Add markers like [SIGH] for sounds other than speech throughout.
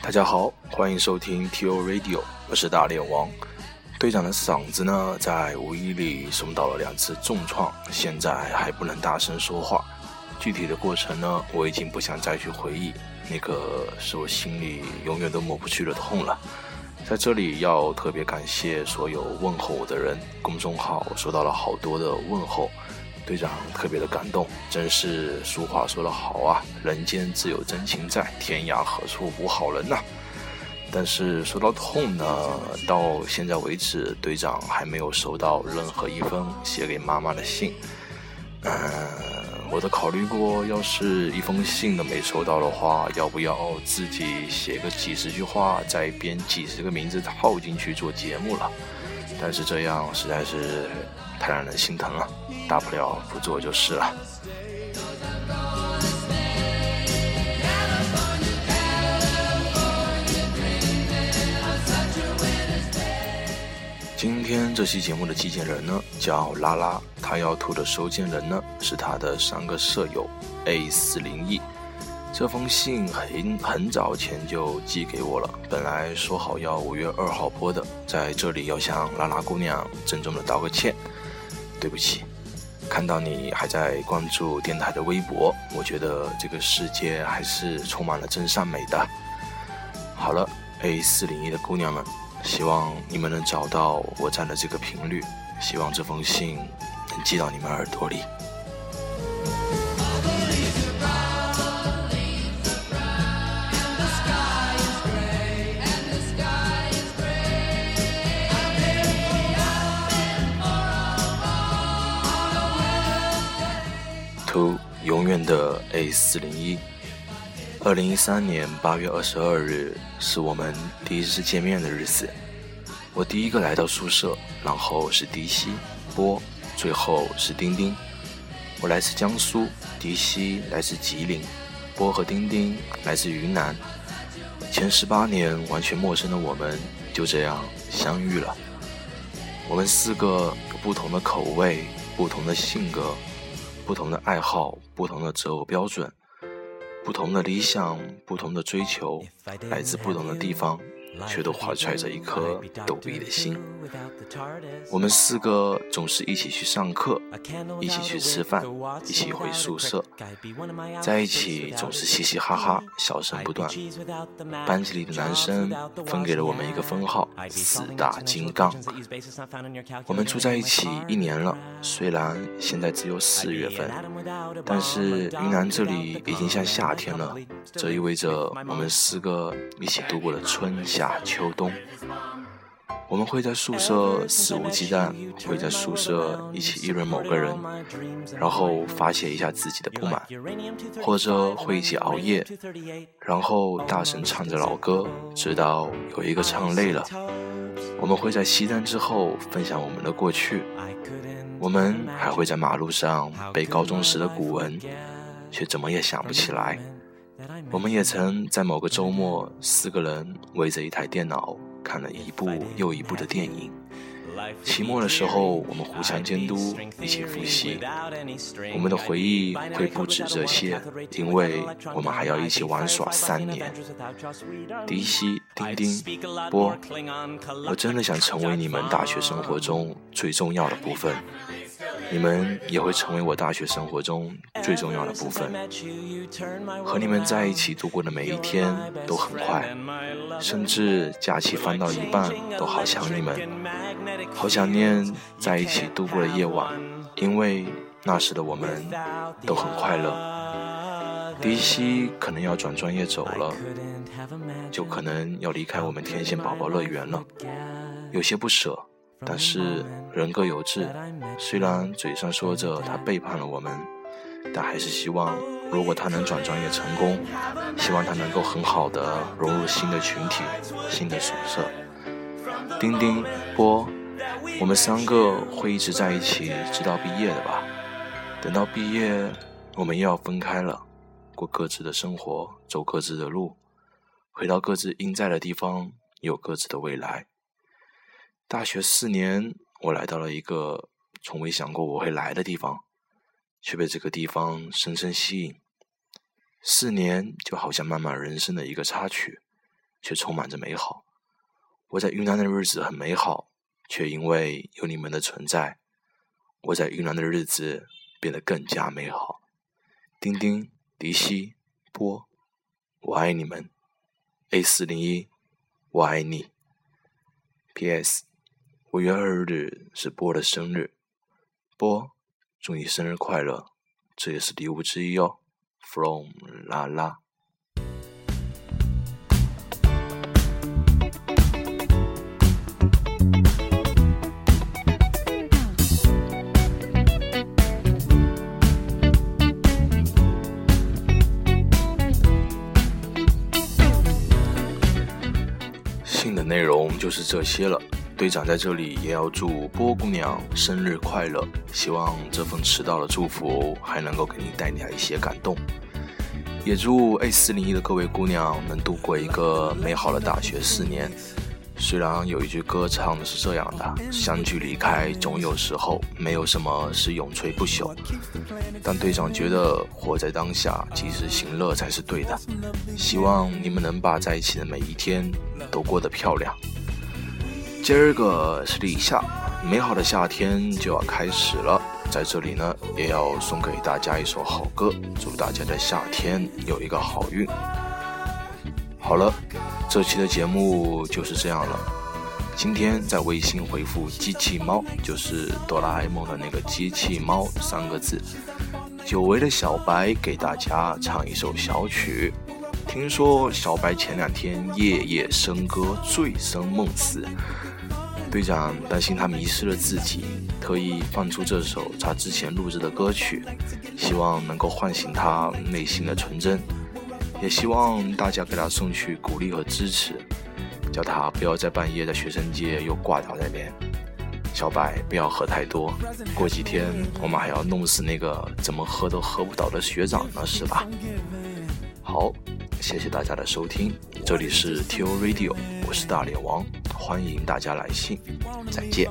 大家好，欢迎收听 T.O. Radio，我是大脸王。队长的嗓子呢，在无意里受到了两次重创，现在还不能大声说话。具体的过程呢，我已经不想再去回忆，那个是我心里永远都抹不去的痛了。在这里要特别感谢所有问候我的人，公众号收到了好多的问候。队长特别的感动，真是俗话说得好啊，人间自有真情在，天涯何处无好人呐。但是说到痛呢，到现在为止，队长还没有收到任何一封写给妈妈的信。嗯，我都考虑过，要是一封信都没收到的话，要不要自己写个几十句话，再编几十个名字套进去做节目了？但是这样实在是太让人心疼了。大不了不做就是了。今天这期节目的寄件人呢叫拉拉，他要图的收件人呢是他的三个舍友 A 四零 E。这封信很很早前就寄给我了，本来说好要五月二号播的，在这里要向拉拉姑娘郑重的道个歉，对不起。看到你还在关注电台的微博，我觉得这个世界还是充满了真善美的。好了，A 四零一的姑娘们，希望你们能找到我站的这个频率，希望这封信能寄到你们耳朵里。的 A 四零一，二零一三年八月二十二日是我们第一次见面的日子。我第一个来到宿舍，然后是迪西、波，最后是丁丁。我来自江苏，迪西来自吉林，波和丁丁来自云南。前十八年完全陌生的我们，就这样相遇了。我们四个有不同的口味，不同的性格。不同的爱好，不同的择偶标准，不同的理想，不同的追求，来自不同的地方。却都怀揣着一颗逗比的心。我们四个总是一起去上课，一起去吃饭，一起回宿舍，在一起总是嘻嘻哈哈，笑声不断。班级里的男生分给了我们一个封号“四大金刚”。我们住在一起一年了，虽然现在只有四月份，但是云南这里已经像夏天了。这意味着我们四个一起度过了春 [LAUGHS] 夏。秋冬，我们会在宿舍肆无忌惮，会在宿舍一起议论某个人，然后发泄一下自己的不满，或者会一起熬夜，然后大声唱着老歌，直到有一个唱累了。我们会在熄灯之后分享我们的过去，我们还会在马路上背高中时的古文，却怎么也想不起来。我们也曾在某个周末，四个人围着一台电脑看了一部又一部的电影。期末的时候，我们互相监督，一起复习。我们的回忆会不止这些，因为我们还要一起玩耍三年。迪西、丁丁、波，我真的想成为你们大学生活中最重要的部分。你们也会成为我大学生活中最重要的部分。和你们在一起度过的每一天都很快，甚至假期翻到一半都好想你们，好想念在一起度过的夜晚，因为那时的我们都很快乐。迪西可能要转专业走了，就可能要离开我们天线宝宝乐园了，有些不舍。但是人各有志，虽然嘴上说着他背叛了我们，但还是希望，如果他能转专业成功，希望他能够很好的融入新的群体、新的宿舍。丁丁、波，我们三个会一直在一起，直到毕业的吧？等到毕业，我们又要分开了，过各自的生活，走各自的路，回到各自应在的地方，有各自的未来。大学四年，我来到了一个从未想过我会来的地方，却被这个地方深深吸引。四年就好像漫漫人生的一个插曲，却充满着美好。我在云南的日子很美好，却因为有你们的存在，我在云南的日子变得更加美好。丁丁、迪西、波，我爱你们。A 四零一，我爱你。P.S. 五月二日是波的生日，波，祝你生日快乐，这也是礼物之一哦。From 啦啦。信的内容就是这些了。队长在这里也要祝波姑娘生日快乐，希望这份迟到的祝福还能够给你带来一些感动。也祝 A 四零一的各位姑娘能度过一个美好的大学四年。虽然有一句歌唱的是这样的：“相聚离开总有时候，没有什么是永垂不朽。”但队长觉得活在当下，及时行乐才是对的。希望你们能把在一起的每一天都过得漂亮。今儿个是立夏，美好的夏天就要开始了。在这里呢，也要送给大家一首好歌，祝大家的夏天有一个好运。好了，这期的节目就是这样了。今天在微信回复“机器猫”，就是哆啦 A 梦的那个机器猫三个字。久违的小白给大家唱一首小曲。听说小白前两天夜夜笙歌，醉生梦死。队长担心他迷失了自己，特意放出这首他之前录制的歌曲，希望能够唤醒他内心的纯真。也希望大家给他送去鼓励和支持，叫他不要在半夜在学生街又挂掉那边。小白不要喝太多，过几天我们还要弄死那个怎么喝都喝不倒的学长呢，是吧？好，谢谢大家的收听，这里是 T O Radio，我是大脸王，欢迎大家来信，再见。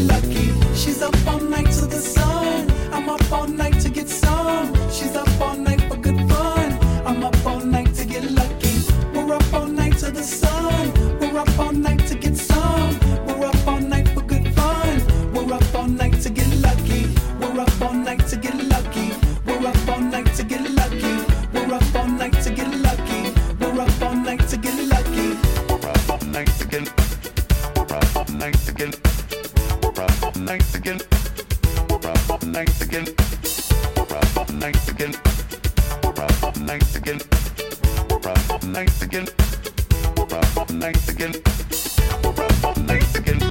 Nice again. Nice again. Nice again. Nice again. Nice again. Nice again. Nice again.